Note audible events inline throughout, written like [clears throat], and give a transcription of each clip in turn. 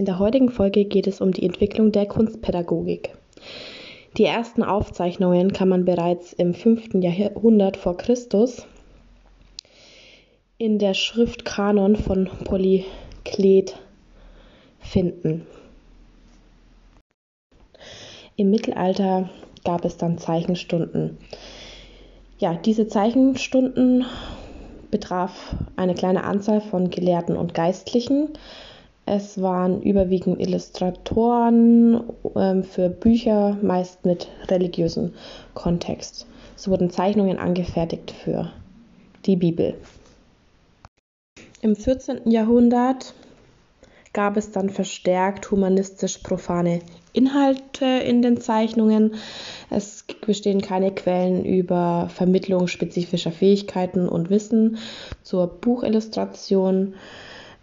In der heutigen Folge geht es um die Entwicklung der Kunstpädagogik. Die ersten Aufzeichnungen kann man bereits im 5. Jahrhundert vor Christus in der Schrift Kanon von Polyklet finden. Im Mittelalter gab es dann Zeichenstunden. Ja, diese Zeichenstunden betraf eine kleine Anzahl von Gelehrten und Geistlichen. Es waren überwiegend Illustratoren äh, für Bücher, meist mit religiösem Kontext. Es wurden Zeichnungen angefertigt für die Bibel. Im 14. Jahrhundert gab es dann verstärkt humanistisch profane Inhalte in den Zeichnungen. Es bestehen keine Quellen über Vermittlung spezifischer Fähigkeiten und Wissen zur Buchillustration.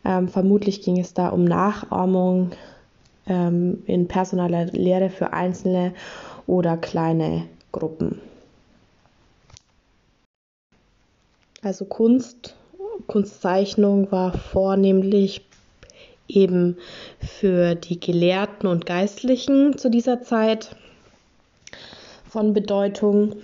Ähm, vermutlich ging es da um Nachahmung ähm, in personaler Lehre für einzelne oder kleine Gruppen. Also Kunst, Kunstzeichnung war vornehmlich eben für die Gelehrten und Geistlichen zu dieser Zeit von Bedeutung.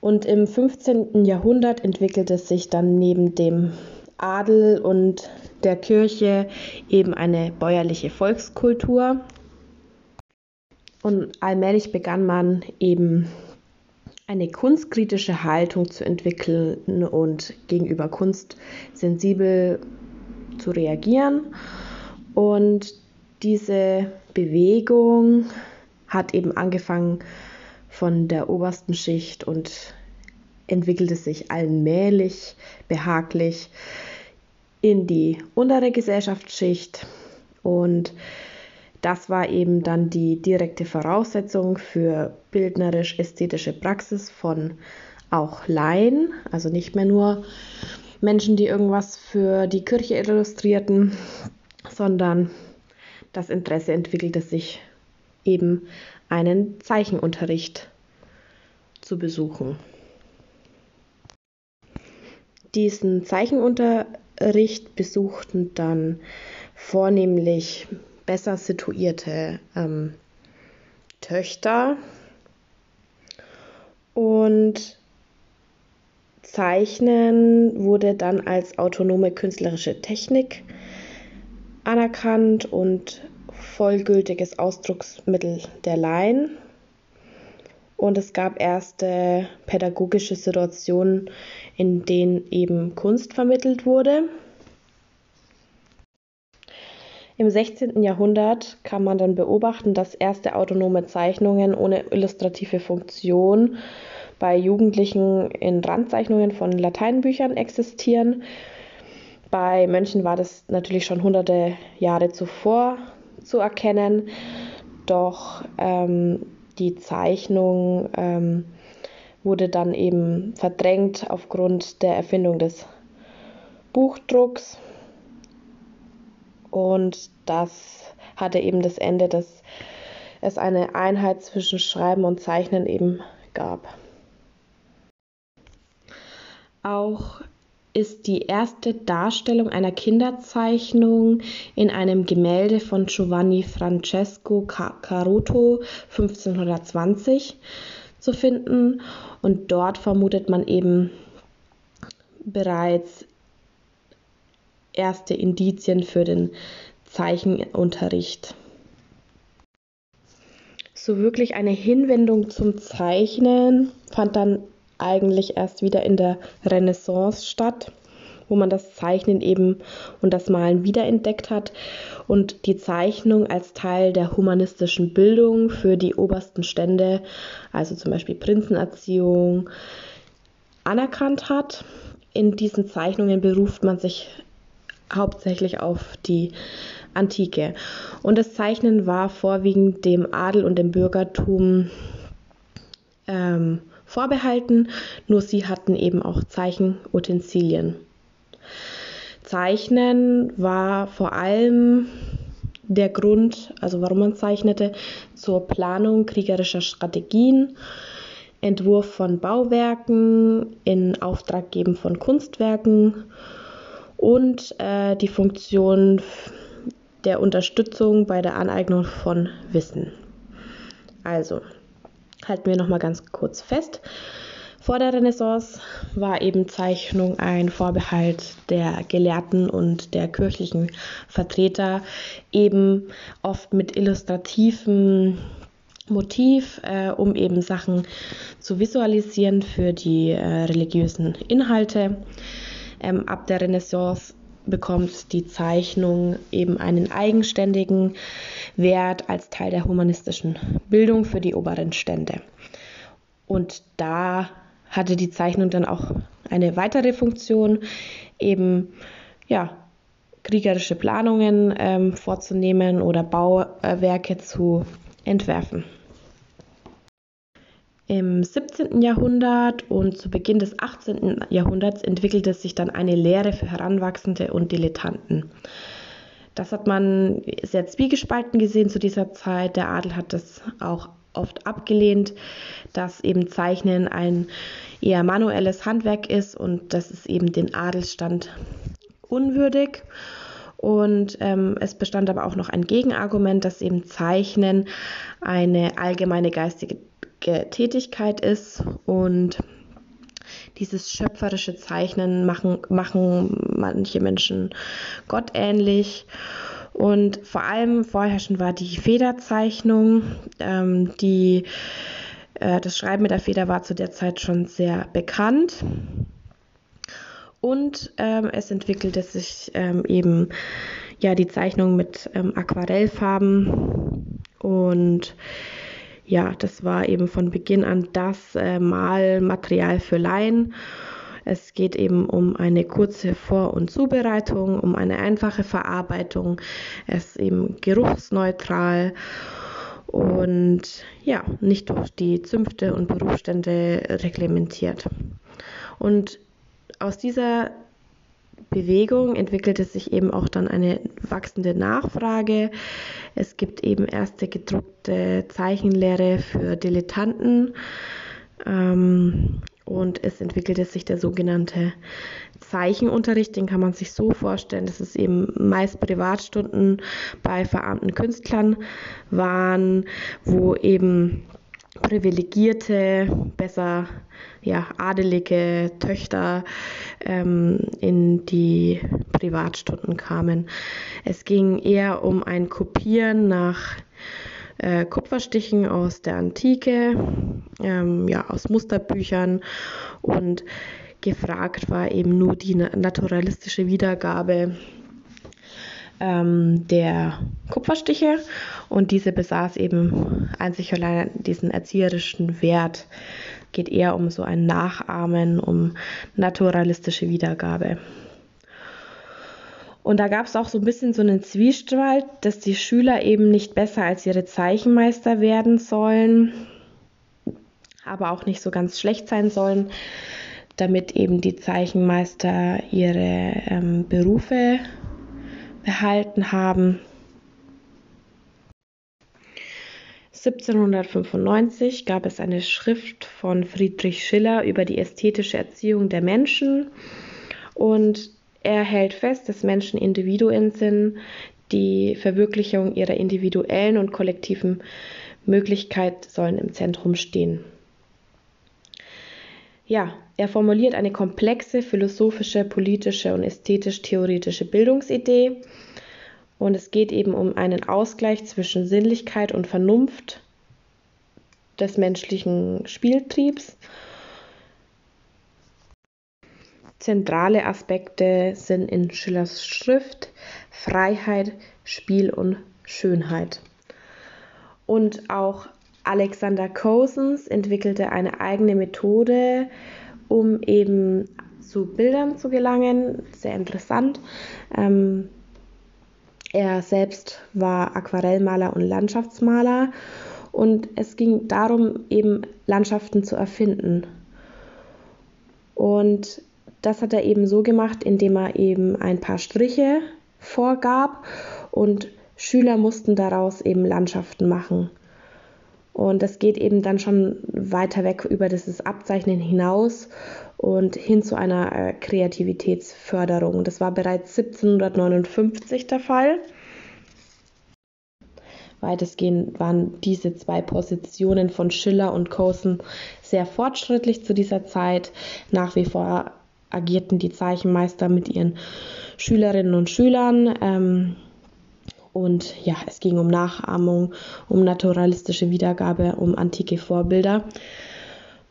Und im 15. Jahrhundert entwickelte sich dann neben dem Adel und der Kirche eben eine bäuerliche Volkskultur. Und allmählich begann man eben eine kunstkritische Haltung zu entwickeln und gegenüber Kunst sensibel zu reagieren. Und diese Bewegung hat eben angefangen von der obersten Schicht und entwickelte sich allmählich, behaglich in die untere Gesellschaftsschicht. Und das war eben dann die direkte Voraussetzung für bildnerisch-ästhetische Praxis von auch Laien, also nicht mehr nur Menschen, die irgendwas für die Kirche illustrierten, sondern das Interesse entwickelte sich eben einen Zeichenunterricht zu besuchen. Diesen Zeichenunterricht besuchten dann vornehmlich besser situierte ähm, Töchter und Zeichnen wurde dann als autonome künstlerische Technik anerkannt und vollgültiges Ausdrucksmittel der Laien. Und es gab erste pädagogische Situationen, in denen eben Kunst vermittelt wurde. Im 16. Jahrhundert kann man dann beobachten, dass erste autonome Zeichnungen ohne illustrative Funktion bei Jugendlichen in Randzeichnungen von Lateinbüchern existieren. Bei Mönchen war das natürlich schon hunderte Jahre zuvor zu erkennen, doch ähm, die Zeichnung ähm, wurde dann eben verdrängt aufgrund der Erfindung des Buchdrucks und das hatte eben das Ende, dass es eine Einheit zwischen Schreiben und Zeichnen eben gab. Auch ist die erste Darstellung einer Kinderzeichnung in einem Gemälde von Giovanni Francesco Caruto 1520 zu finden und dort vermutet man eben bereits erste Indizien für den Zeichenunterricht. So wirklich eine Hinwendung zum Zeichnen fand dann eigentlich erst wieder in der Renaissance statt, wo man das Zeichnen eben und das Malen wiederentdeckt hat und die Zeichnung als Teil der humanistischen Bildung für die obersten Stände, also zum Beispiel Prinzenerziehung, anerkannt hat. In diesen Zeichnungen beruft man sich hauptsächlich auf die Antike. Und das Zeichnen war vorwiegend dem Adel und dem Bürgertum ähm, vorbehalten, nur sie hatten eben auch Zeichenutensilien. Zeichnen war vor allem der Grund, also warum man zeichnete, zur Planung kriegerischer Strategien, Entwurf von Bauwerken, in Auftrag geben von Kunstwerken und äh, die Funktion der Unterstützung bei der Aneignung von Wissen. Also, halten wir nochmal ganz kurz fest. Vor der Renaissance war eben Zeichnung ein Vorbehalt der Gelehrten und der kirchlichen Vertreter, eben oft mit illustrativen Motiv, äh, um eben Sachen zu visualisieren für die äh, religiösen Inhalte. Ähm, ab der Renaissance bekommt die Zeichnung eben einen eigenständigen Wert als Teil der humanistischen Bildung für die oberen Stände. Und da hatte die Zeichnung dann auch eine weitere Funktion, eben ja, kriegerische Planungen ähm, vorzunehmen oder Bauwerke zu entwerfen. Im 17. Jahrhundert und zu Beginn des 18. Jahrhunderts entwickelte sich dann eine Lehre für Heranwachsende und Dilettanten. Das hat man sehr zwiegespalten gesehen zu dieser Zeit. Der Adel hat das auch oft abgelehnt, dass eben Zeichnen ein eher manuelles Handwerk ist und das ist eben den Adelsstand unwürdig. Und ähm, es bestand aber auch noch ein Gegenargument, dass eben Zeichnen eine allgemeine geistige Tätigkeit ist und dieses schöpferische Zeichnen machen, machen manche Menschen gottähnlich. Und vor allem vorherrschend war die Federzeichnung, ähm, die äh, das Schreiben mit der Feder war zu der Zeit schon sehr bekannt. Und ähm, es entwickelte sich ähm, eben ja die Zeichnung mit ähm, Aquarellfarben und ja, das war eben von Beginn an das äh, Malmaterial für Laien. Es geht eben um eine kurze Vor- und Zubereitung, um eine einfache Verarbeitung. Es ist eben geruchsneutral und ja, nicht durch die Zünfte und Berufsstände reglementiert. Und aus dieser Bewegung entwickelte sich eben auch dann eine wachsende Nachfrage. Es gibt eben erste gedruckte Zeichenlehre für Dilettanten ähm, und es entwickelte sich der sogenannte Zeichenunterricht. Den kann man sich so vorstellen, dass es eben meist Privatstunden bei verarmten Künstlern waren, wo eben privilegierte, besser ja, adelige Töchter ähm, in die Privatstunden kamen. Es ging eher um ein Kopieren nach äh, Kupferstichen aus der Antike, ähm, ja, aus Musterbüchern und gefragt war eben nur die naturalistische Wiedergabe ähm, der Kupferstiche und diese besaß eben einzig allein diesen erzieherischen Wert. Geht eher um so ein Nachahmen, um naturalistische Wiedergabe. Und da gab es auch so ein bisschen so einen Zwiespalt, dass die Schüler eben nicht besser als ihre Zeichenmeister werden sollen, aber auch nicht so ganz schlecht sein sollen, damit eben die Zeichenmeister ihre ähm, Berufe behalten haben. 1795 gab es eine Schrift von Friedrich Schiller über die ästhetische Erziehung der Menschen und er hält fest, dass Menschen Individuen sind, die Verwirklichung ihrer individuellen und kollektiven Möglichkeit sollen im Zentrum stehen. Ja, er formuliert eine komplexe philosophische, politische und ästhetisch-theoretische Bildungsidee. Und es geht eben um einen Ausgleich zwischen Sinnlichkeit und Vernunft des menschlichen Spieltriebs. Zentrale Aspekte sind in Schillers Schrift Freiheit, Spiel und Schönheit. Und auch Alexander Cousins entwickelte eine eigene Methode, um eben zu Bildern zu gelangen. Sehr interessant. Ähm, er selbst war Aquarellmaler und Landschaftsmaler und es ging darum, eben Landschaften zu erfinden. Und das hat er eben so gemacht, indem er eben ein paar Striche vorgab und Schüler mussten daraus eben Landschaften machen. Und das geht eben dann schon weiter weg über dieses Abzeichnen hinaus und hin zu einer äh, Kreativitätsförderung. Das war bereits 1759 der Fall. Weitestgehend waren diese zwei Positionen von Schiller und Cosen sehr fortschrittlich zu dieser Zeit. Nach wie vor agierten die Zeichenmeister mit ihren Schülerinnen und Schülern. Ähm, und ja, es ging um Nachahmung, um naturalistische Wiedergabe, um antike Vorbilder.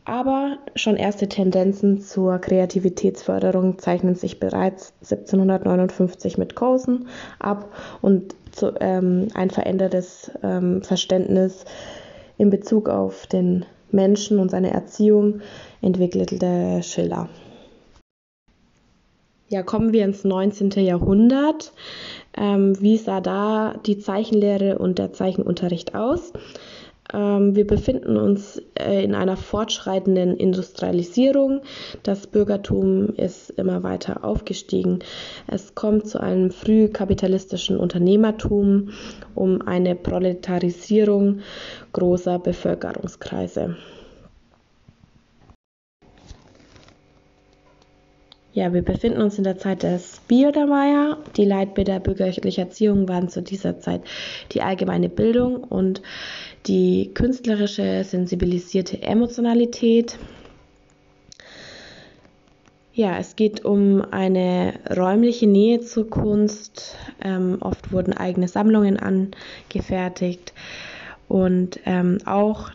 Aber schon erste Tendenzen zur Kreativitätsförderung zeichnen sich bereits 1759 mit Cosen ab und zu, ähm, ein verändertes ähm, Verständnis in Bezug auf den Menschen und seine Erziehung entwickelte Schiller. Ja, kommen wir ins 19. Jahrhundert. Ähm, wie sah da die Zeichenlehre und der Zeichenunterricht aus? Ähm, wir befinden uns äh, in einer fortschreitenden Industrialisierung. Das Bürgertum ist immer weiter aufgestiegen. Es kommt zu einem frühkapitalistischen Unternehmertum um eine Proletarisierung großer Bevölkerungskreise. Ja, wir befinden uns in der Zeit des Biedermeier. Die Leitbilder bürgerlicher Erziehung waren zu dieser Zeit die allgemeine Bildung und die künstlerische, sensibilisierte Emotionalität. Ja, es geht um eine räumliche Nähe zur Kunst. Ähm, oft wurden eigene Sammlungen angefertigt und ähm, auch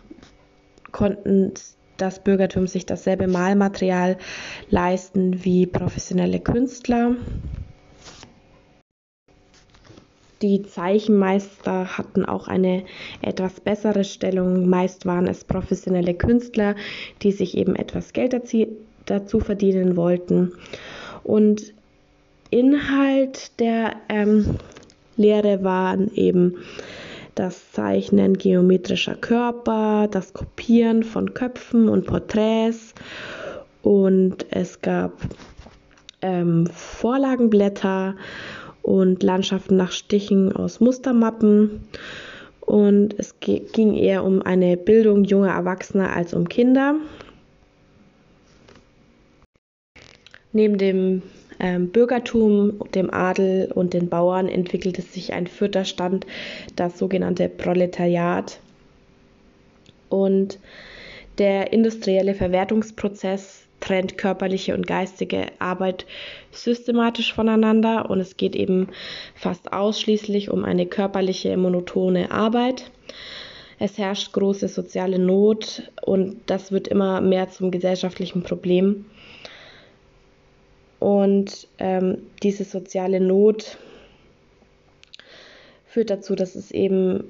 konnten das Bürgertum sich dasselbe Malmaterial leisten wie professionelle Künstler. Die Zeichenmeister hatten auch eine etwas bessere Stellung. Meist waren es professionelle Künstler, die sich eben etwas Geld dazu verdienen wollten. Und Inhalt der ähm, Lehre waren eben das Zeichnen geometrischer Körper, das Kopieren von Köpfen und Porträts und es gab ähm, Vorlagenblätter und Landschaften nach Stichen aus Mustermappen und es ging eher um eine Bildung junger Erwachsener als um Kinder. Neben dem ähm, Bürgertum, dem Adel und den Bauern entwickelte sich ein vierter Stand, das sogenannte Proletariat. Und der industrielle Verwertungsprozess trennt körperliche und geistige Arbeit systematisch voneinander und es geht eben fast ausschließlich um eine körperliche, monotone Arbeit. Es herrscht große soziale Not und das wird immer mehr zum gesellschaftlichen Problem. Und ähm, diese soziale Not führt dazu, dass es eben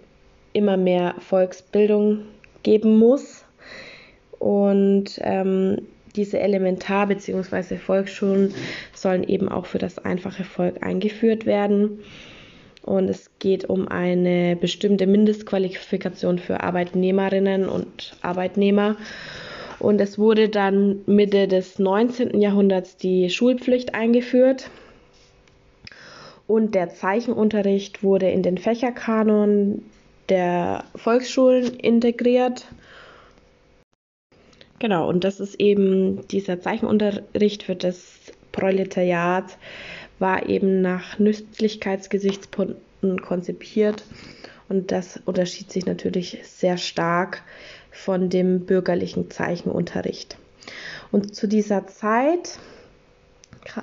immer mehr Volksbildung geben muss. Und ähm, diese Elementar- bzw. Volksschulen sollen eben auch für das einfache Volk eingeführt werden. Und es geht um eine bestimmte Mindestqualifikation für Arbeitnehmerinnen und Arbeitnehmer und es wurde dann Mitte des 19. Jahrhunderts die Schulpflicht eingeführt. Und der Zeichenunterricht wurde in den Fächerkanon der Volksschulen integriert. Genau, und das ist eben dieser Zeichenunterricht für das Proletariat, war eben nach Nützlichkeitsgesichtspunkten konzipiert. Und das unterschied sich natürlich sehr stark von dem bürgerlichen Zeichenunterricht. Und zu dieser Zeit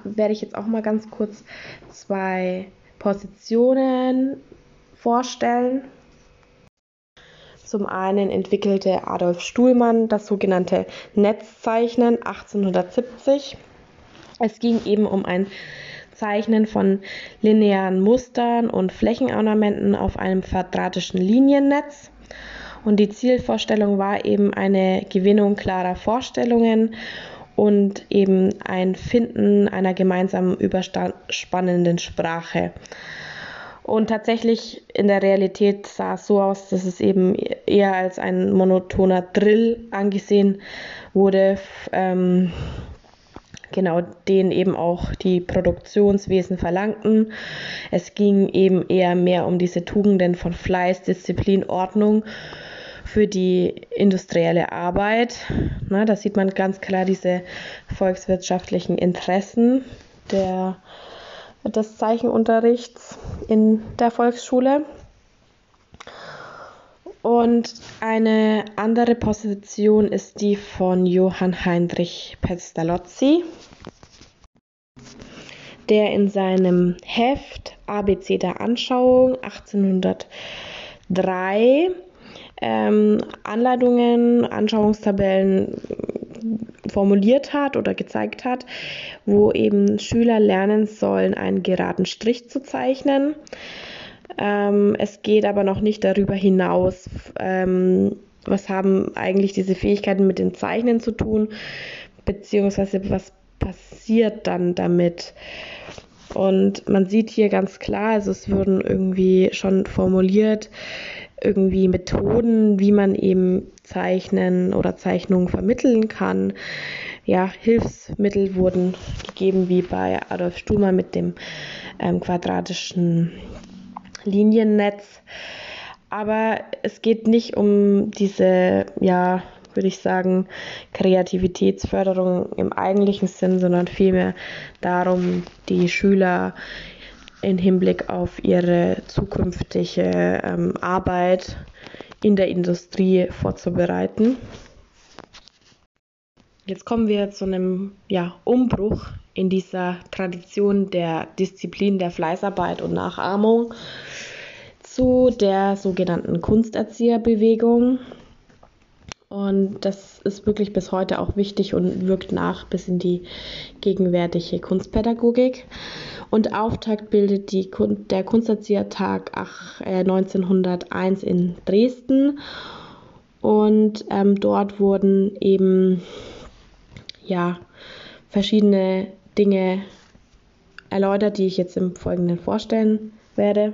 werde ich jetzt auch mal ganz kurz zwei Positionen vorstellen. Zum einen entwickelte Adolf Stuhlmann das sogenannte Netzzeichnen 1870. Es ging eben um ein Zeichnen von linearen Mustern und Flächenornamenten auf einem quadratischen Liniennetz. Und die Zielvorstellung war eben eine Gewinnung klarer Vorstellungen und eben ein Finden einer gemeinsamen überspannenden Sprache. Und tatsächlich in der Realität sah es so aus, dass es eben eher als ein monotoner Drill angesehen wurde, ähm, genau den eben auch die Produktionswesen verlangten. Es ging eben eher mehr um diese Tugenden von Fleiß, Disziplin, Ordnung für die industrielle Arbeit. Na, da sieht man ganz klar diese volkswirtschaftlichen Interessen der, des Zeichenunterrichts in der Volksschule. Und eine andere Position ist die von Johann Heinrich Pestalozzi, der in seinem Heft ABC der Anschauung 1803 ähm, Anleitungen, Anschauungstabellen formuliert hat oder gezeigt hat, wo eben Schüler lernen sollen, einen geraden Strich zu zeichnen. Ähm, es geht aber noch nicht darüber hinaus, ähm, was haben eigentlich diese Fähigkeiten mit dem Zeichnen zu tun, beziehungsweise was passiert dann damit. Und man sieht hier ganz klar, also es wurden irgendwie schon formuliert, irgendwie Methoden, wie man eben Zeichnen oder Zeichnungen vermitteln kann. Ja, Hilfsmittel wurden gegeben, wie bei Adolf Stumer mit dem ähm, quadratischen Liniennetz. Aber es geht nicht um diese, ja, würde ich sagen, Kreativitätsförderung im eigentlichen Sinn, sondern vielmehr darum, die Schüler in Hinblick auf ihre zukünftige ähm, Arbeit in der Industrie vorzubereiten. Jetzt kommen wir zu einem ja, Umbruch in dieser Tradition der Disziplin der Fleißarbeit und Nachahmung zu der sogenannten Kunsterzieherbewegung. Und das ist wirklich bis heute auch wichtig und wirkt nach bis in die gegenwärtige Kunstpädagogik. Und Auftakt bildet die, der Kunsterziehertag 1901 äh, in Dresden. Und ähm, dort wurden eben ja, verschiedene Dinge erläutert, die ich jetzt im Folgenden vorstellen werde.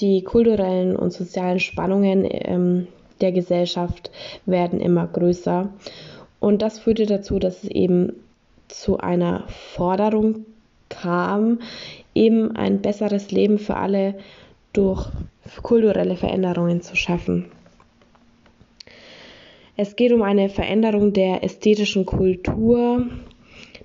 Die kulturellen und sozialen Spannungen ähm, der Gesellschaft werden immer größer. Und das führte dazu, dass es eben zu einer Forderung kam, eben ein besseres Leben für alle durch kulturelle Veränderungen zu schaffen. Es geht um eine Veränderung der ästhetischen Kultur.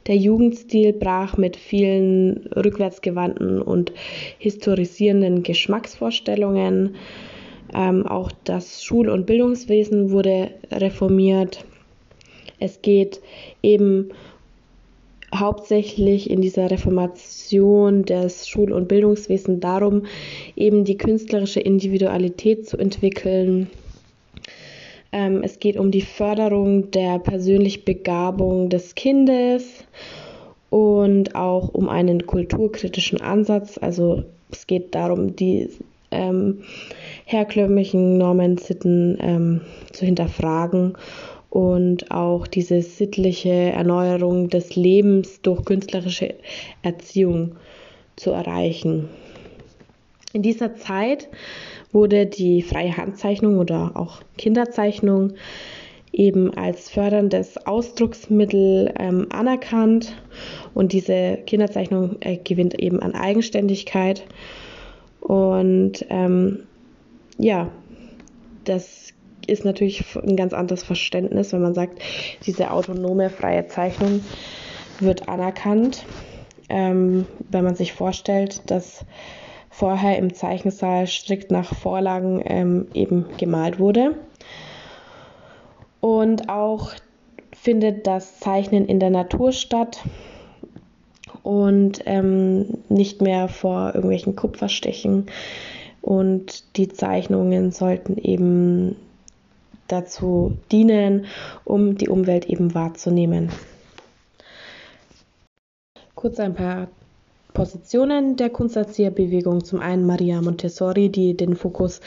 Der Jugendstil brach mit vielen rückwärtsgewandten und historisierenden Geschmacksvorstellungen. Ähm, auch das Schul- und Bildungswesen wurde reformiert. Es geht eben hauptsächlich in dieser Reformation des Schul- und Bildungswesens darum, eben die künstlerische Individualität zu entwickeln. Ähm, es geht um die Förderung der persönlichen Begabung des Kindes und auch um einen kulturkritischen Ansatz. Also es geht darum, die ähm, herkömmlichen Normen, Sitten ähm, zu hinterfragen und auch diese sittliche Erneuerung des Lebens durch künstlerische Erziehung zu erreichen. In dieser Zeit wurde die freie Handzeichnung oder auch Kinderzeichnung eben als förderndes Ausdrucksmittel ähm, anerkannt und diese Kinderzeichnung äh, gewinnt eben an Eigenständigkeit und ähm, ja, das ist natürlich ein ganz anderes Verständnis, wenn man sagt, diese autonome freie Zeichnung wird anerkannt. Ähm, wenn man sich vorstellt, dass vorher im Zeichensaal strikt nach Vorlagen ähm, eben gemalt wurde. Und auch findet das Zeichnen in der Natur statt und ähm, nicht mehr vor irgendwelchen Kupferstechen. Und die Zeichnungen sollten eben dazu dienen, um die Umwelt eben wahrzunehmen. Kurz ein paar Positionen der Kunsterzieherbewegung. Zum einen Maria Montessori, die den Fokus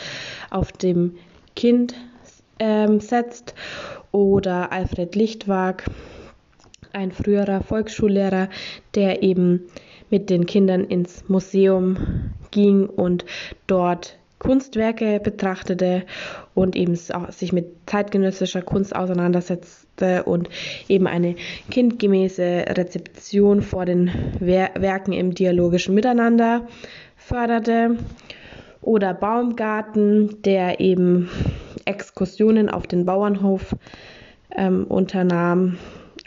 auf dem Kind ähm, setzt, oder Alfred Lichtwag, ein früherer Volksschullehrer, der eben mit den Kindern ins Museum ging und dort Kunstwerke betrachtete und eben sich mit zeitgenössischer Kunst auseinandersetzte und eben eine kindgemäße Rezeption vor den Werken im dialogischen Miteinander förderte. Oder Baumgarten, der eben Exkursionen auf den Bauernhof ähm, unternahm.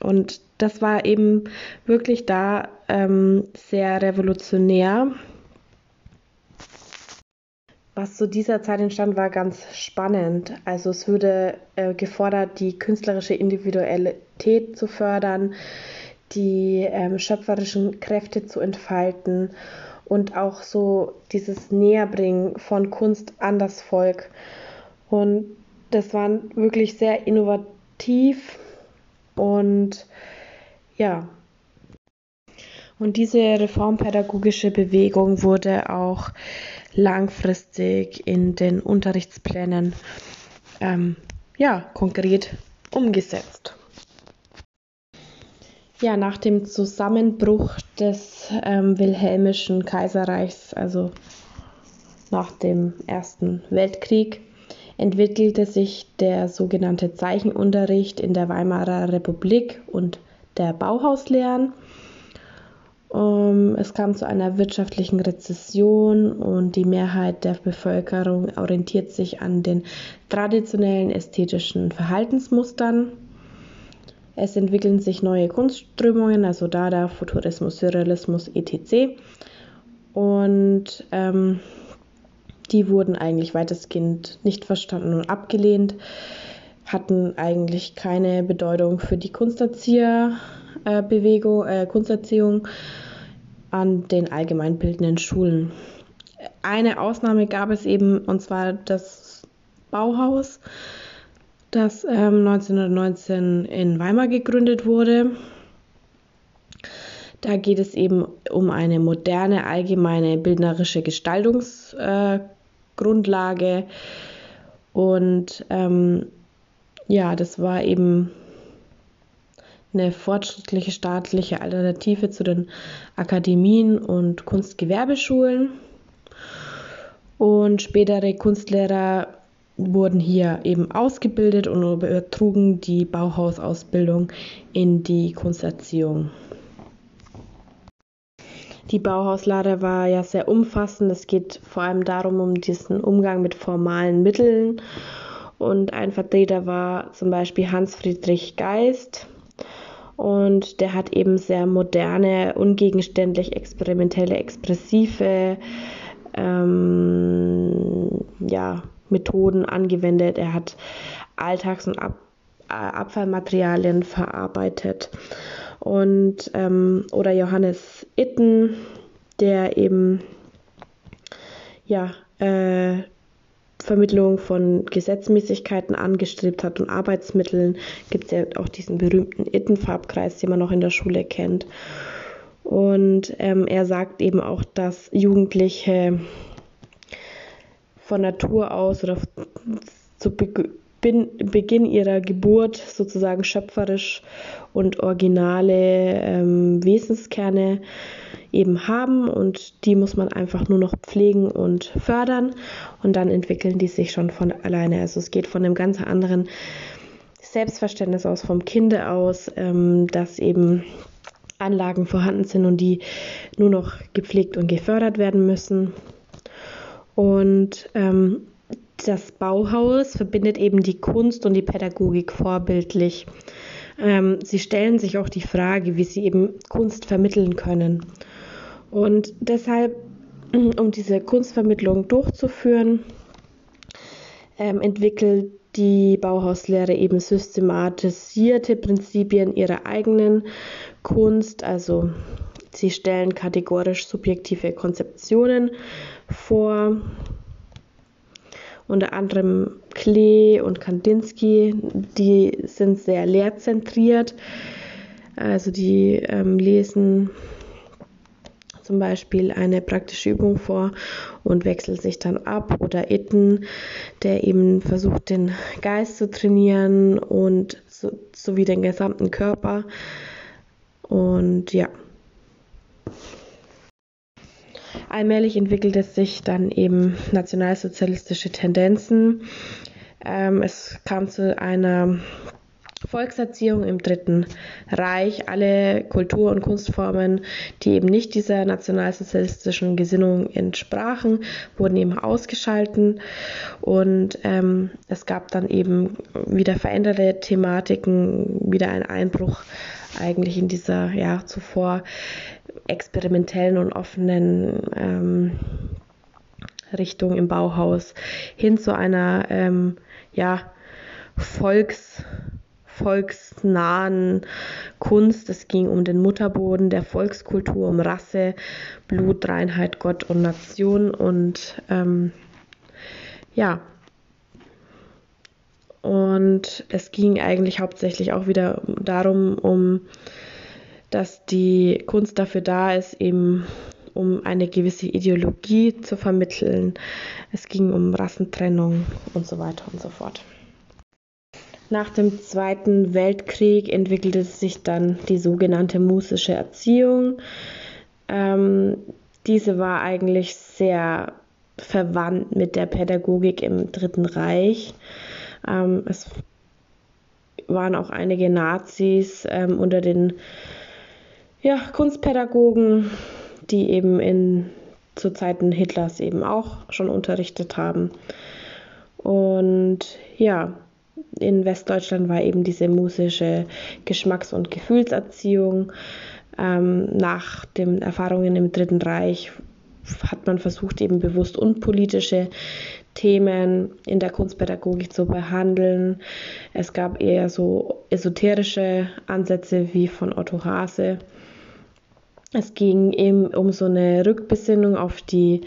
Und das war eben wirklich da ähm, sehr revolutionär was zu dieser Zeit entstand, war ganz spannend. Also es wurde äh, gefordert, die künstlerische Individualität zu fördern, die ähm, schöpferischen Kräfte zu entfalten und auch so dieses Näherbringen von Kunst an das Volk. Und das war wirklich sehr innovativ und ja. Und diese reformpädagogische Bewegung wurde auch langfristig in den Unterrichtsplänen ähm, ja, konkret umgesetzt. Ja, nach dem Zusammenbruch des ähm, Wilhelmischen Kaiserreichs, also nach dem Ersten Weltkrieg, entwickelte sich der sogenannte Zeichenunterricht in der Weimarer Republik und der Bauhauslehren es kam zu einer wirtschaftlichen Rezession und die Mehrheit der Bevölkerung orientiert sich an den traditionellen ästhetischen Verhaltensmustern. Es entwickeln sich neue Kunstströmungen, also Dada, Futurismus, Surrealismus, etc. Und ähm, die wurden eigentlich weitestgehend nicht verstanden und abgelehnt, hatten eigentlich keine Bedeutung für die Kunsterzieherbewegung, äh, Kunsterziehung an den allgemeinbildenden Schulen. Eine Ausnahme gab es eben, und zwar das Bauhaus, das ähm, 1919 in Weimar gegründet wurde. Da geht es eben um eine moderne, allgemeine bildnerische Gestaltungsgrundlage. Äh, und ähm, ja, das war eben eine fortschrittliche staatliche Alternative zu den Akademien und Kunstgewerbeschulen. Und spätere Kunstlehrer wurden hier eben ausgebildet und übertrugen die Bauhausausbildung in die Kunsterziehung. Die Bauhauslehre war ja sehr umfassend. Es geht vor allem darum, um diesen Umgang mit formalen Mitteln. Und ein Vertreter war zum Beispiel Hans Friedrich Geist, und der hat eben sehr moderne, ungegenständlich experimentelle, expressive ähm, ja, Methoden angewendet. Er hat Alltags- und Ab äh, Abfallmaterialien verarbeitet. Und ähm, oder Johannes Itten, der eben ja äh, Vermittlung von Gesetzmäßigkeiten angestrebt hat und Arbeitsmitteln, gibt es ja auch diesen berühmten Ittenfarbkreis, den man noch in der Schule kennt. Und ähm, er sagt eben auch, dass Jugendliche von Natur aus oder zu Beginn ihrer Geburt sozusagen schöpferisch und originale ähm, Wesenskerne eben haben und die muss man einfach nur noch pflegen und fördern und dann entwickeln die sich schon von alleine. Also es geht von einem ganz anderen Selbstverständnis aus, vom Kinde aus, ähm, dass eben Anlagen vorhanden sind und die nur noch gepflegt und gefördert werden müssen. Und ähm, das Bauhaus verbindet eben die Kunst und die Pädagogik vorbildlich. Ähm, sie stellen sich auch die Frage, wie sie eben Kunst vermitteln können. Und deshalb, [clears throat] um diese Kunstvermittlung durchzuführen, ähm, entwickelt die Bauhauslehre eben systematisierte Prinzipien ihrer eigenen Kunst. Also sie stellen kategorisch subjektive Konzeptionen vor. Unter anderem Klee und Kandinsky, die sind sehr lehrzentriert. Also die ähm, lesen zum Beispiel eine praktische Übung vor und wechselt sich dann ab oder Itten, der eben versucht, den Geist zu trainieren und so, sowie den gesamten Körper. Und ja. Allmählich entwickelt es sich dann eben nationalsozialistische Tendenzen. Ähm, es kam zu einer Volkserziehung im Dritten Reich, alle Kultur- und Kunstformen, die eben nicht dieser nationalsozialistischen Gesinnung entsprachen, wurden eben ausgeschalten und ähm, es gab dann eben wieder veränderte Thematiken, wieder ein Einbruch eigentlich in dieser ja zuvor experimentellen und offenen ähm, Richtung im Bauhaus hin zu einer ähm, ja, Volks, volksnahen Kunst. Es ging um den Mutterboden der Volkskultur, um Rasse, Blut, Reinheit, Gott und Nation. Und ähm, ja, und es ging eigentlich hauptsächlich auch wieder darum, um dass die Kunst dafür da ist, eben um eine gewisse Ideologie zu vermitteln. Es ging um Rassentrennung und so weiter und so fort. Nach dem Zweiten Weltkrieg entwickelte sich dann die sogenannte musische Erziehung. Ähm, diese war eigentlich sehr verwandt mit der Pädagogik im Dritten Reich. Ähm, es waren auch einige Nazis ähm, unter den ja, Kunstpädagogen, die eben in zu Zeiten Hitlers eben auch schon unterrichtet haben. Und ja, in Westdeutschland war eben diese musische Geschmacks- und Gefühlserziehung. Ähm, nach den Erfahrungen im Dritten Reich hat man versucht, eben bewusst unpolitische Themen in der Kunstpädagogik zu behandeln. Es gab eher so esoterische Ansätze wie von Otto Hase. Es ging eben um so eine Rückbesinnung auf die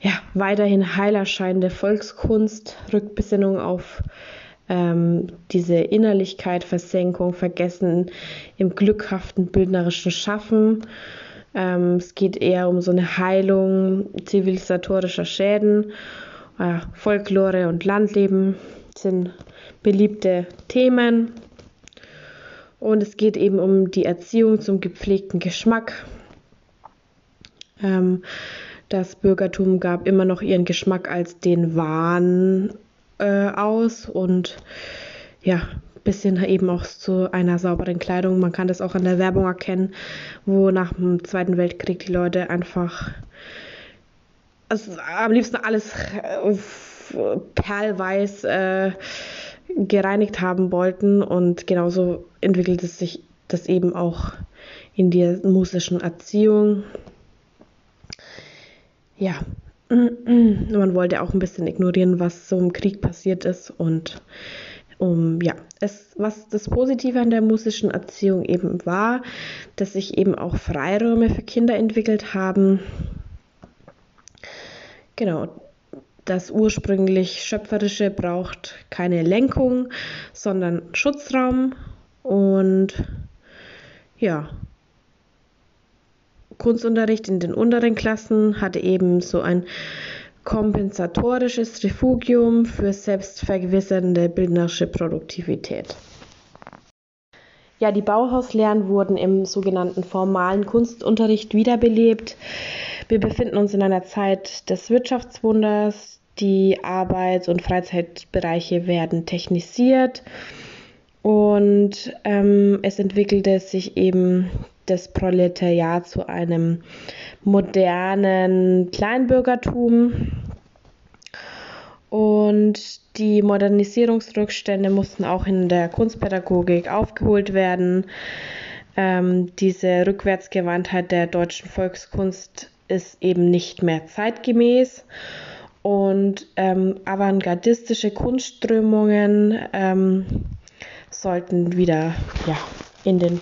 ja, weiterhin heil erscheinende Volkskunst, Rückbesinnung auf ähm, diese Innerlichkeit, Versenkung, Vergessen im glückhaften bildnerischen Schaffen. Ähm, es geht eher um so eine Heilung zivilisatorischer Schäden. Äh, Folklore und Landleben sind beliebte Themen. Und es geht eben um die Erziehung zum gepflegten Geschmack. Ähm, das Bürgertum gab immer noch ihren Geschmack als den Wahn äh, aus und ja, bis hin eben auch zu einer sauberen Kleidung. Man kann das auch an der Werbung erkennen, wo nach dem Zweiten Weltkrieg die Leute einfach also am liebsten alles äh, perlweiß äh, gereinigt haben wollten und genauso entwickelt es sich das eben auch in der musischen Erziehung. Ja, [clears throat] man wollte auch ein bisschen ignorieren, was so im Krieg passiert ist und um ja, es, was das Positive an der musischen Erziehung eben war, dass sich eben auch Freiräume für Kinder entwickelt haben. Genau, das ursprünglich Schöpferische braucht keine Lenkung, sondern Schutzraum und ja, Kunstunterricht in den unteren Klassen hatte eben so ein kompensatorisches Refugium für selbstvergewissernde bildnerische Produktivität. Ja, die Bauhauslehren wurden im sogenannten formalen Kunstunterricht wiederbelebt. Wir befinden uns in einer Zeit des Wirtschaftswunders. Die Arbeits- und Freizeitbereiche werden technisiert und ähm, es entwickelte sich eben das Proletariat zu einem modernen Kleinbürgertum. Und die Modernisierungsrückstände mussten auch in der Kunstpädagogik aufgeholt werden. Ähm, diese Rückwärtsgewandtheit der deutschen Volkskunst ist eben nicht mehr zeitgemäß. Und ähm, avantgardistische Kunstströmungen ähm, sollten wieder ja, in den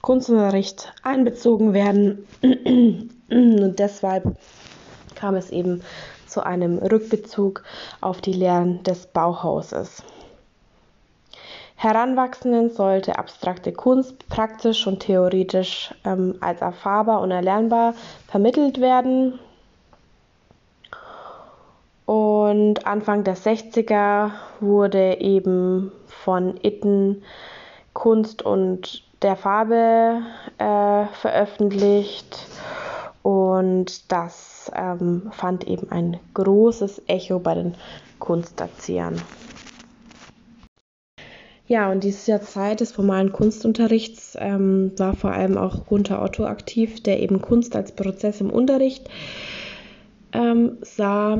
Kunstunterricht einbezogen werden. [clears throat] Und deshalb kam es eben zu einem Rückbezug auf die Lehren des Bauhauses. Heranwachsenden sollte abstrakte Kunst praktisch und theoretisch ähm, als erfahrbar und erlernbar vermittelt werden. Und Anfang der 60er wurde eben von Itten Kunst und der Farbe äh, veröffentlicht und das ähm, fand eben ein großes Echo bei den Kunsterziehern. Ja, und dieses Jahr Zeit des formalen Kunstunterrichts ähm, war vor allem auch Gunther Otto aktiv, der eben Kunst als Prozess im Unterricht ähm, sah.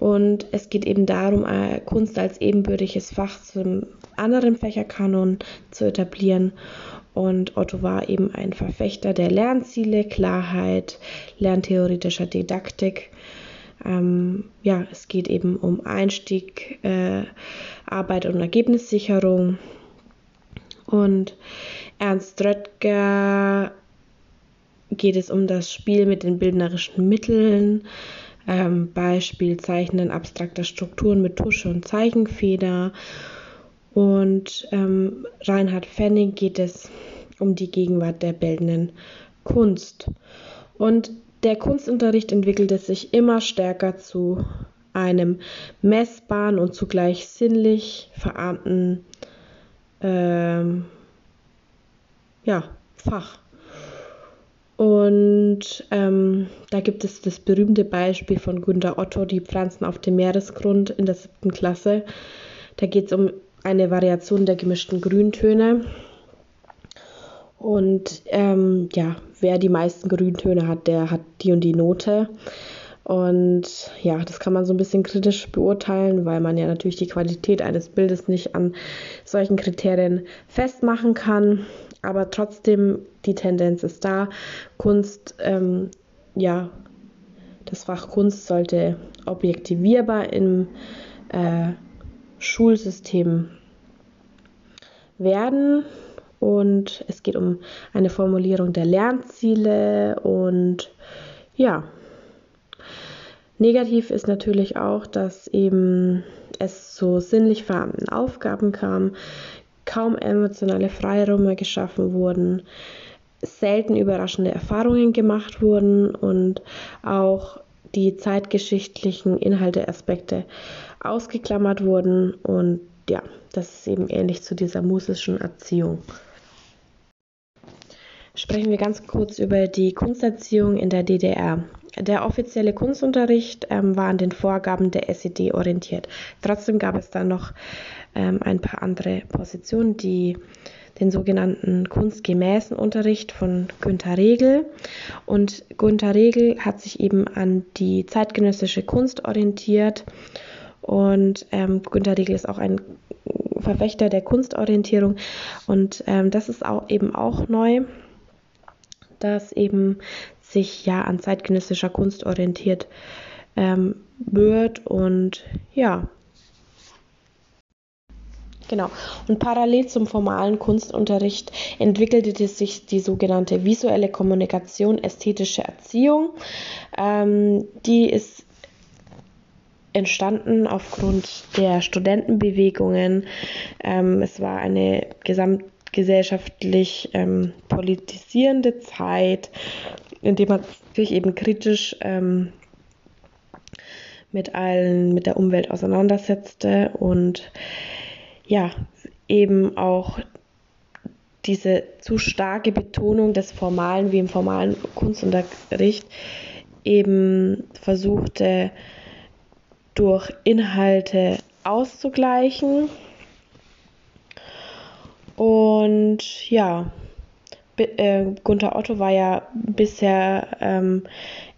Und es geht eben darum, äh, Kunst als ebenbürtiges Fach zum anderen Fächerkanon zu etablieren und Otto war eben ein Verfechter der Lernziele, Klarheit, lerntheoretischer Didaktik. Ähm, ja, es geht eben um Einstieg, äh, Arbeit und Ergebnissicherung. Und Ernst Röttger geht es um das Spiel mit den bildnerischen Mitteln, ähm, Beispiel Zeichnen abstrakter Strukturen mit Tusche und Zeichenfeder. Und ähm, Reinhard Fenning geht es um die Gegenwart der bildenden Kunst. Und der Kunstunterricht entwickelte sich immer stärker zu einem messbaren und zugleich sinnlich verarmten ähm, ja, Fach. Und ähm, da gibt es das berühmte Beispiel von Günter Otto, die Pflanzen auf dem Meeresgrund in der siebten Klasse. Da geht es um eine Variation der gemischten Grüntöne. Und ähm, ja, wer die meisten Grüntöne hat, der hat die und die Note. Und ja, das kann man so ein bisschen kritisch beurteilen, weil man ja natürlich die Qualität eines Bildes nicht an solchen Kriterien festmachen kann. Aber trotzdem, die Tendenz ist da. Kunst, ähm, ja, das Fach Kunst sollte objektivierbar im äh, Schulsystem werden. Und es geht um eine Formulierung der Lernziele. Und ja, Negativ ist natürlich auch, dass eben es zu sinnlich verarmten Aufgaben kam, kaum emotionale Freiräume geschaffen wurden, selten überraschende Erfahrungen gemacht wurden. Und auch die zeitgeschichtlichen Inhalte, Aspekte ausgeklammert wurden. Und ja, das ist eben ähnlich zu dieser musischen Erziehung. Sprechen wir ganz kurz über die Kunsterziehung in der DDR. Der offizielle Kunstunterricht ähm, war an den Vorgaben der SED orientiert. Trotzdem gab es da noch ähm, ein paar andere Positionen, die den sogenannten kunstgemäßen Unterricht von Günter Regel. Und Günter Regel hat sich eben an die zeitgenössische Kunst orientiert. Und ähm, Günter Regel ist auch ein Verfechter der Kunstorientierung. Und ähm, das ist auch eben auch neu, dass eben sich ja an zeitgenössischer Kunst orientiert ähm, wird und ja. Genau. Und parallel zum formalen Kunstunterricht entwickelte sich die sogenannte visuelle Kommunikation, ästhetische Erziehung. Ähm, die ist entstanden aufgrund der Studentenbewegungen. Ähm, es war eine gesamtgesellschaftlich ähm, politisierende Zeit indem man sich eben kritisch ähm, mit allen, mit der Umwelt auseinandersetzte und ja, eben auch diese zu starke Betonung des Formalen wie im formalen Kunstunterricht eben versuchte durch Inhalte auszugleichen. Und ja, äh, Gunther Otto war ja bisher ähm,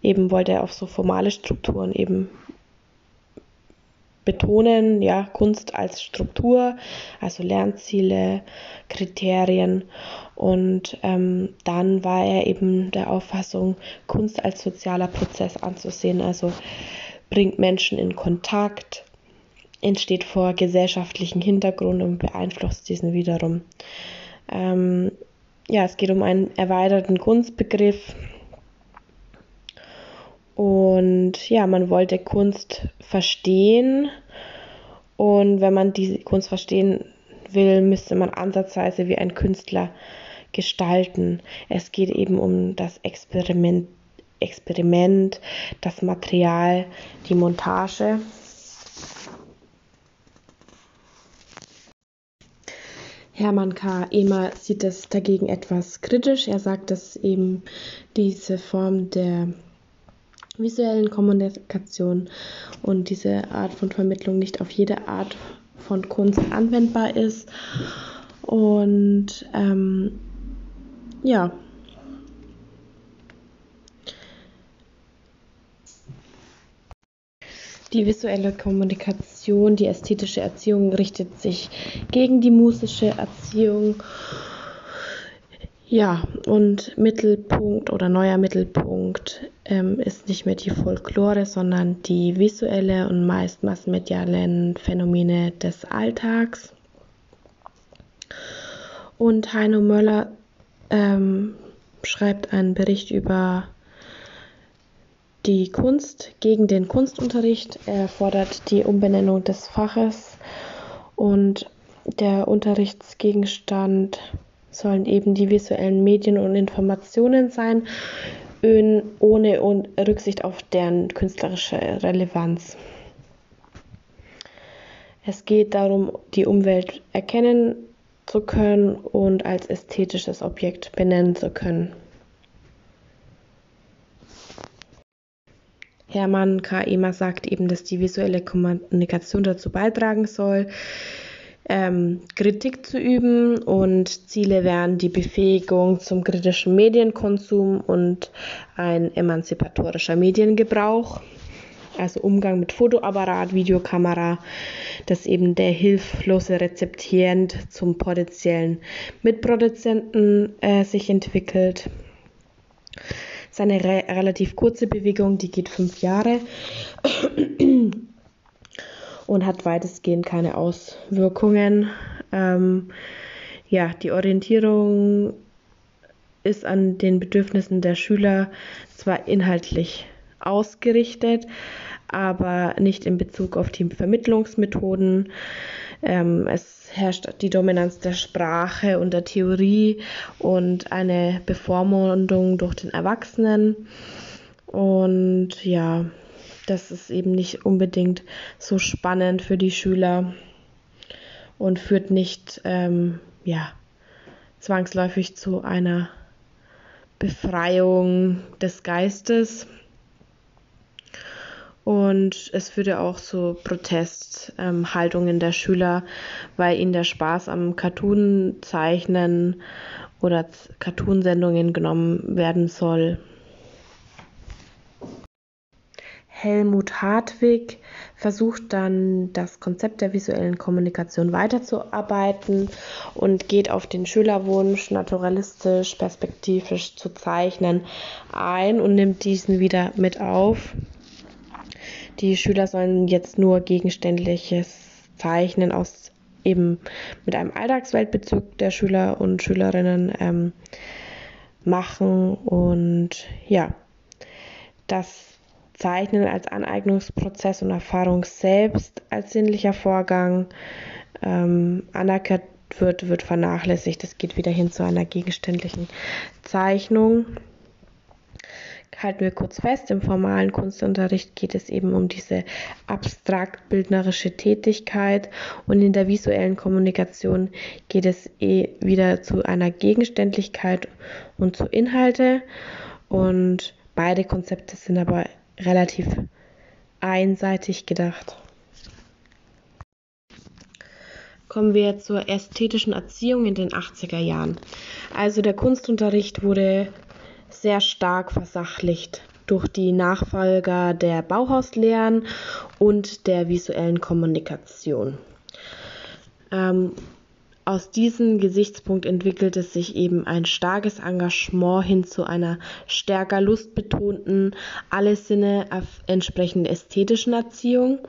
eben, wollte er auf so formale Strukturen eben betonen, ja, Kunst als Struktur, also Lernziele, Kriterien. Und ähm, dann war er eben der Auffassung, Kunst als sozialer Prozess anzusehen, also bringt Menschen in Kontakt, entsteht vor gesellschaftlichen Hintergrund und beeinflusst diesen wiederum. Ähm, ja, es geht um einen erweiterten Kunstbegriff. Und ja, man wollte Kunst verstehen. Und wenn man diese Kunst verstehen will, müsste man ansatzweise wie ein Künstler gestalten. Es geht eben um das Experiment, Experiment, das Material, die Montage. Hermann K. Ehmer sieht das dagegen etwas kritisch. Er sagt, dass eben diese Form der visuellen Kommunikation und diese Art von Vermittlung nicht auf jede Art von Kunst anwendbar ist. Und ähm, ja, Die visuelle Kommunikation, die ästhetische Erziehung richtet sich gegen die musische Erziehung. Ja, und Mittelpunkt oder neuer Mittelpunkt ähm, ist nicht mehr die Folklore, sondern die visuelle und meist massenmedialen Phänomene des Alltags. Und Heino Möller ähm, schreibt einen Bericht über die Kunst gegen den Kunstunterricht. Er fordert die Umbenennung des Faches und der Unterrichtsgegenstand sollen eben die visuellen Medien und Informationen sein, ohne Rücksicht auf deren künstlerische Relevanz. Es geht darum, die Umwelt erkennen zu können und als ästhetisches Objekt benennen zu können. Hermann K. Emer sagt eben, dass die visuelle Kommunikation dazu beitragen soll, ähm, Kritik zu üben und Ziele wären die Befähigung zum kritischen Medienkonsum und ein emanzipatorischer Mediengebrauch, also Umgang mit Fotoapparat, Videokamera, dass eben der hilflose Rezeptierend zum potenziellen Mitproduzenten äh, sich entwickelt. Seine re relativ kurze Bewegung, die geht fünf Jahre [clears throat] und hat weitestgehend keine Auswirkungen. Ähm, ja, die Orientierung ist an den Bedürfnissen der Schüler zwar inhaltlich ausgerichtet, aber nicht in Bezug auf die Vermittlungsmethoden. Ähm, es herrscht die Dominanz der Sprache und der Theorie und eine Bevormundung durch den Erwachsenen. Und ja, das ist eben nicht unbedingt so spannend für die Schüler und führt nicht ähm, ja, zwangsläufig zu einer Befreiung des Geistes. Und es führte auch zu Protesthaltungen ähm, der Schüler, weil ihnen der Spaß am Cartoon-Zeichnen oder Cartoonsendungen genommen werden soll. Helmut Hartwig versucht dann das Konzept der visuellen Kommunikation weiterzuarbeiten und geht auf den Schülerwunsch, naturalistisch, perspektivisch zu zeichnen, ein und nimmt diesen wieder mit auf. Die Schüler sollen jetzt nur gegenständliches Zeichnen aus eben mit einem Alltagsweltbezug der Schüler und Schülerinnen ähm, machen und ja, das Zeichnen als Aneignungsprozess und Erfahrung selbst als sinnlicher Vorgang ähm, anerkannt wird, wird vernachlässigt. Es geht wieder hin zu einer gegenständlichen Zeichnung. Halten wir kurz fest, im formalen Kunstunterricht geht es eben um diese abstrakt-bildnerische Tätigkeit und in der visuellen Kommunikation geht es eh wieder zu einer Gegenständlichkeit und zu Inhalte und beide Konzepte sind aber relativ einseitig gedacht. Kommen wir zur ästhetischen Erziehung in den 80er Jahren. Also der Kunstunterricht wurde sehr stark versachlicht durch die Nachfolger der Bauhauslehren und der visuellen Kommunikation. Ähm, aus diesem Gesichtspunkt entwickelte sich eben ein starkes Engagement hin zu einer stärker lustbetonten, alle Sinne entsprechenden ästhetischen Erziehung.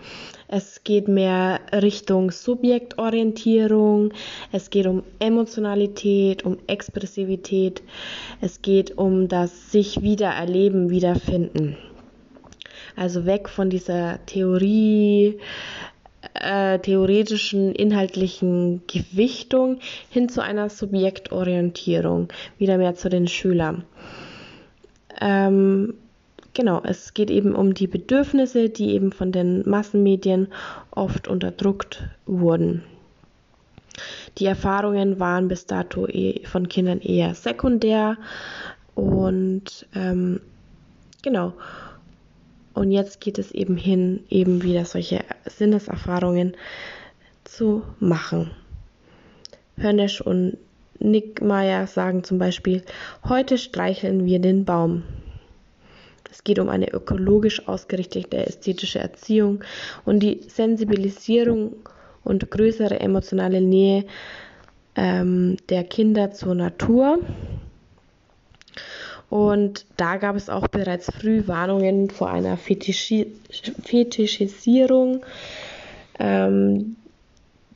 Es geht mehr Richtung Subjektorientierung, es geht um Emotionalität, um Expressivität, es geht um das sich wiedererleben, wiederfinden. Also weg von dieser Theorie, äh, theoretischen, inhaltlichen Gewichtung hin zu einer Subjektorientierung, wieder mehr zu den Schülern. Ähm, genau, es geht eben um die Bedürfnisse, die eben von den Massenmedien oft unterdrückt wurden. Die Erfahrungen waren bis dato eh von Kindern eher sekundär und ähm, genau. Und jetzt geht es eben hin, eben wieder solche Sinneserfahrungen zu machen. Hörnesch und Nickmeyer sagen zum Beispiel, heute streicheln wir den Baum. Es geht um eine ökologisch ausgerichtete ästhetische Erziehung und die Sensibilisierung und größere emotionale Nähe ähm, der Kinder zur Natur Und da gab es auch bereits früh Warnungen vor einer Fetischi Fetischisierung, ähm,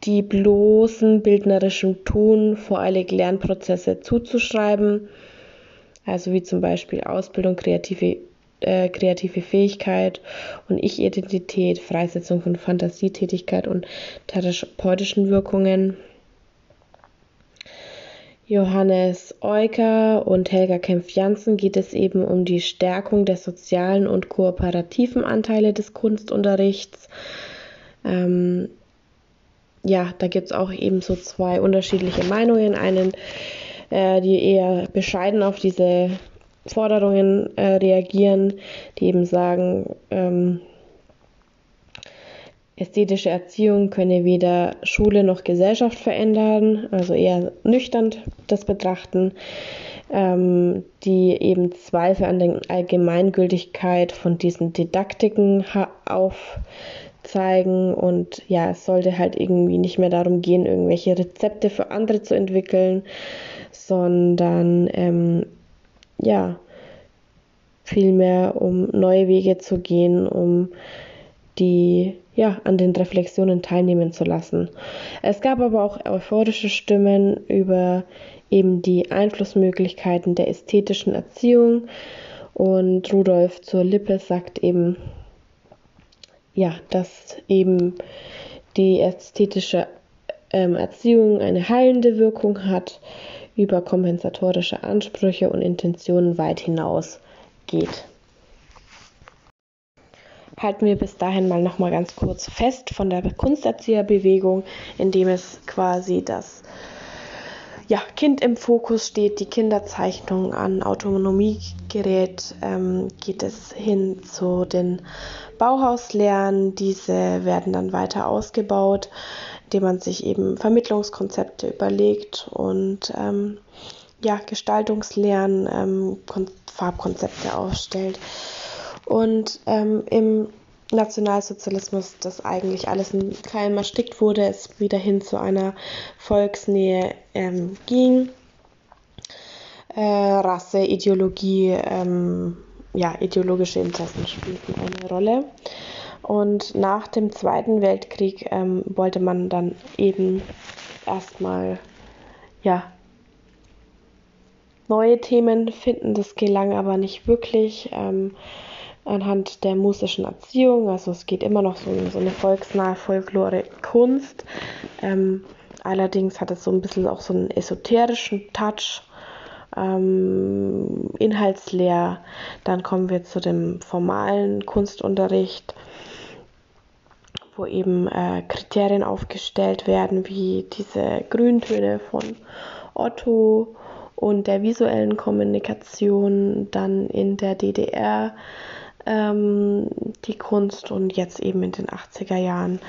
die bloßen bildnerischen Tun voreilig Lernprozesse zuzuschreiben, also wie zum Beispiel Ausbildung, kreative, äh, kreative Fähigkeit und Ich-Identität, Freisetzung von Fantasietätigkeit und therapeutischen Wirkungen. Johannes Euker und Helga Kempf-Janssen geht es eben um die Stärkung der sozialen und kooperativen Anteile des Kunstunterrichts. Ähm, ja, da gibt es auch eben so zwei unterschiedliche Meinungen. Einen, äh, die eher bescheiden auf diese Forderungen äh, reagieren, die eben sagen, ähm, Ästhetische Erziehung könne weder Schule noch Gesellschaft verändern, also eher nüchtern das betrachten, ähm, die eben Zweifel an der Allgemeingültigkeit von diesen Didaktiken aufzeigen. Und ja, es sollte halt irgendwie nicht mehr darum gehen, irgendwelche Rezepte für andere zu entwickeln, sondern ähm, ja, vielmehr um neue Wege zu gehen, um die ja, an den Reflexionen teilnehmen zu lassen. Es gab aber auch euphorische Stimmen über eben die Einflussmöglichkeiten der ästhetischen Erziehung und Rudolf zur Lippe sagt eben, ja, dass eben die ästhetische ähm, Erziehung eine heilende Wirkung hat, über kompensatorische Ansprüche und Intentionen weit hinaus geht halten wir bis dahin mal noch mal ganz kurz fest von der Kunsterzieherbewegung, indem es quasi das ja, Kind im Fokus steht, die Kinderzeichnung an Autonomie gerät, ähm, geht es hin zu den Bauhauslernen. Diese werden dann weiter ausgebaut, indem man sich eben Vermittlungskonzepte überlegt und ähm, ja, Gestaltungslernen, ähm, Farbkonzepte aufstellt. Und ähm, im Nationalsozialismus, das eigentlich alles in Keim erstickt wurde, es wieder hin zu einer Volksnähe ähm, ging. Äh, Rasse, Ideologie, ähm, ja, ideologische Interessen spielten eine Rolle. Und nach dem Zweiten Weltkrieg ähm, wollte man dann eben erstmal ja, neue Themen finden. Das gelang aber nicht wirklich. Ähm, anhand der musischen Erziehung. Also es geht immer noch so, so eine volksnahe Folklore-Kunst. Ähm, allerdings hat es so ein bisschen auch so einen esoterischen Touch. Ähm, inhaltsleer. Dann kommen wir zu dem formalen Kunstunterricht, wo eben äh, Kriterien aufgestellt werden, wie diese Grüntöne von Otto und der visuellen Kommunikation dann in der DDR ähm, die Kunst und jetzt eben in den 80er Jahren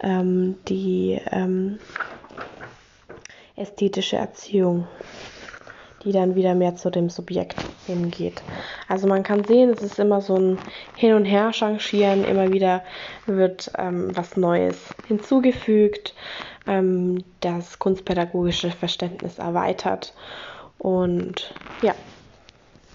ähm, die ähm, ästhetische Erziehung, die dann wieder mehr zu dem Subjekt hingeht. Also man kann sehen, es ist immer so ein Hin- und Her-Changieren, immer wieder wird ähm, was Neues hinzugefügt, ähm, das kunstpädagogische Verständnis erweitert und ja.